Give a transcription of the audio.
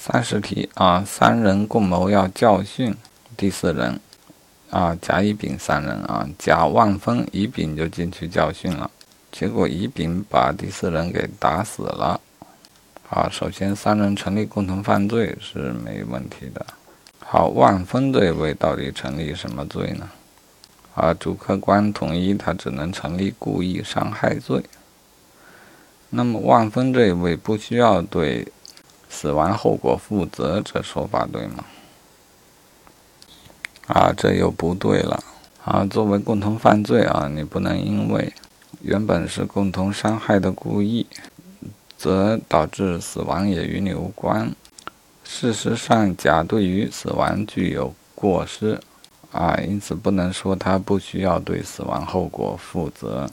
三十题啊，三人共谋要教训第四人啊，甲、乙、丙三人啊，甲万分，乙、丙就进去教训了，结果乙、丙把第四人给打死了。好，首先三人成立共同犯罪是没问题的。好，万分这一位到底成立什么罪呢？啊，主客观统一，他只能成立故意伤害罪。那么万分这一位不需要对死亡后果负责，这说法对吗？啊，这又不对了。啊，作为共同犯罪啊，你不能因为原本是共同伤害的故意，则导致死亡也与你无关。事实上，甲对于死亡具有过失，啊，因此不能说他不需要对死亡后果负责。